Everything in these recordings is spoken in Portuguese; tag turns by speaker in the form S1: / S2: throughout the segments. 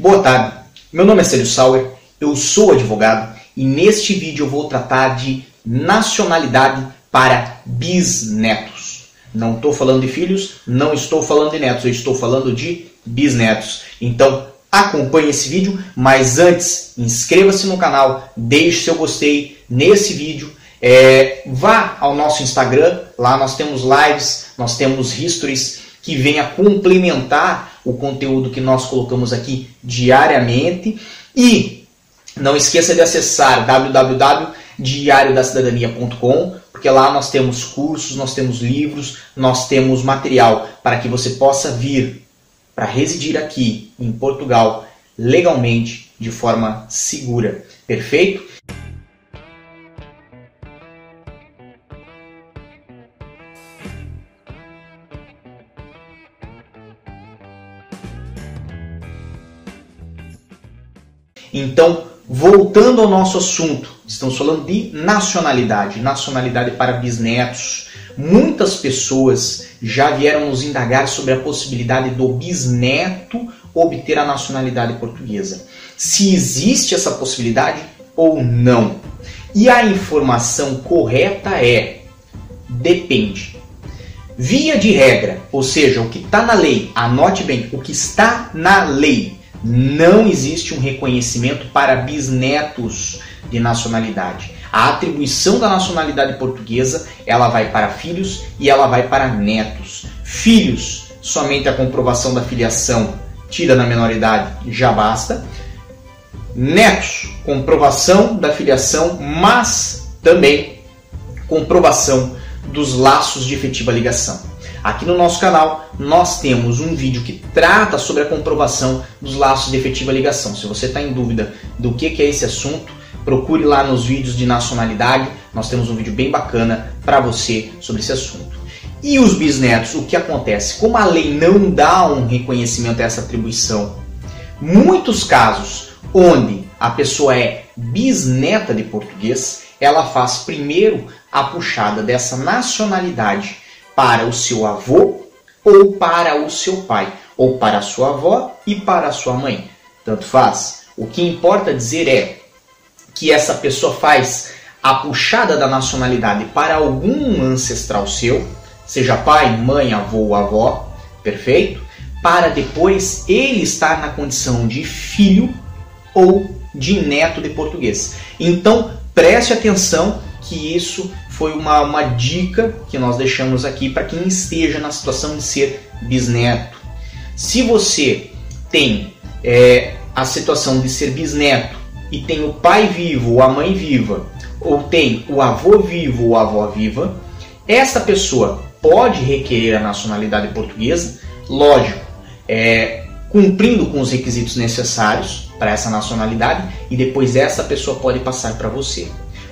S1: Boa tarde, meu nome é Célio Sauer, eu sou advogado e neste vídeo eu vou tratar de nacionalidade para bisnetos. Não estou falando de filhos, não estou falando de netos, eu estou falando de bisnetos. Então acompanhe esse vídeo, mas antes inscreva-se no canal, deixe seu gostei nesse vídeo, é, vá ao nosso Instagram, lá nós temos lives, nós temos histories que venha complementar o conteúdo que nós colocamos aqui diariamente. E não esqueça de acessar www.diariodacidadania.com, porque lá nós temos cursos, nós temos livros, nós temos material para que você possa vir para residir aqui em Portugal legalmente, de forma segura. Perfeito? Então, voltando ao nosso assunto, estamos falando de nacionalidade, nacionalidade para bisnetos. Muitas pessoas já vieram nos indagar sobre a possibilidade do bisneto obter a nacionalidade portuguesa. Se existe essa possibilidade ou não. E a informação correta é: depende. Via de regra, ou seja, o que está na lei, anote bem, o que está na lei não existe um reconhecimento para bisnetos de nacionalidade. A atribuição da nacionalidade portuguesa, ela vai para filhos e ela vai para netos. Filhos, somente a comprovação da filiação tida na menoridade já basta. Netos, comprovação da filiação, mas também comprovação dos laços de efetiva ligação. Aqui no nosso canal nós temos um vídeo que trata sobre a comprovação dos laços de efetiva ligação. Se você está em dúvida do que, é esse assunto, procure lá nos vídeos de nacionalidade. Nós temos um vídeo bem bacana para você sobre esse assunto. E os bisnetos, o que acontece? Como a lei não dá um reconhecimento a essa atribuição, muitos casos onde a pessoa é bisneta de português, ela faz primeiro a puxada dessa nacionalidade para o seu avô ou para o seu pai, ou para a sua avó e para a sua mãe. Tanto faz. O que importa dizer é que essa pessoa faz a puxada da nacionalidade para algum ancestral seu, seja pai, mãe, avô ou avó, perfeito? Para depois ele estar na condição de filho ou de neto de português. Então preste atenção que isso foi uma, uma dica que nós deixamos aqui para quem esteja na situação de ser bisneto. Se você tem é, a situação de ser bisneto e tem o pai vivo ou a mãe viva, ou tem o avô vivo ou a avó viva, essa pessoa pode requerer a nacionalidade portuguesa, lógico, é, cumprindo com os requisitos necessários para essa nacionalidade, e depois essa pessoa pode passar para você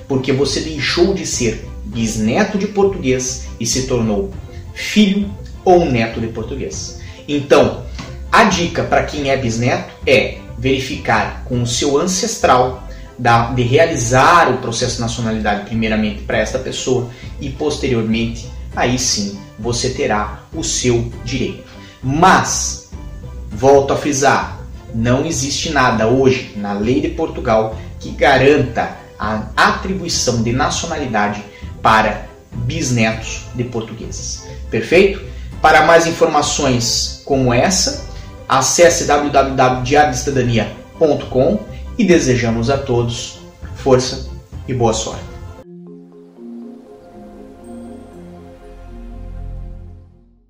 S1: porque você deixou de ser bisneto de português e se tornou filho ou neto de português. Então, a dica para quem é bisneto é verificar com o seu ancestral de realizar o processo de nacionalidade primeiramente para esta pessoa e posteriormente aí sim você terá o seu direito. Mas volto a frisar, não existe nada hoje na lei de Portugal que garanta a atribuição de nacionalidade para bisnetos de portugueses. Perfeito? Para mais informações como essa, acesse www.diariostadania.com e desejamos a todos força e boa sorte.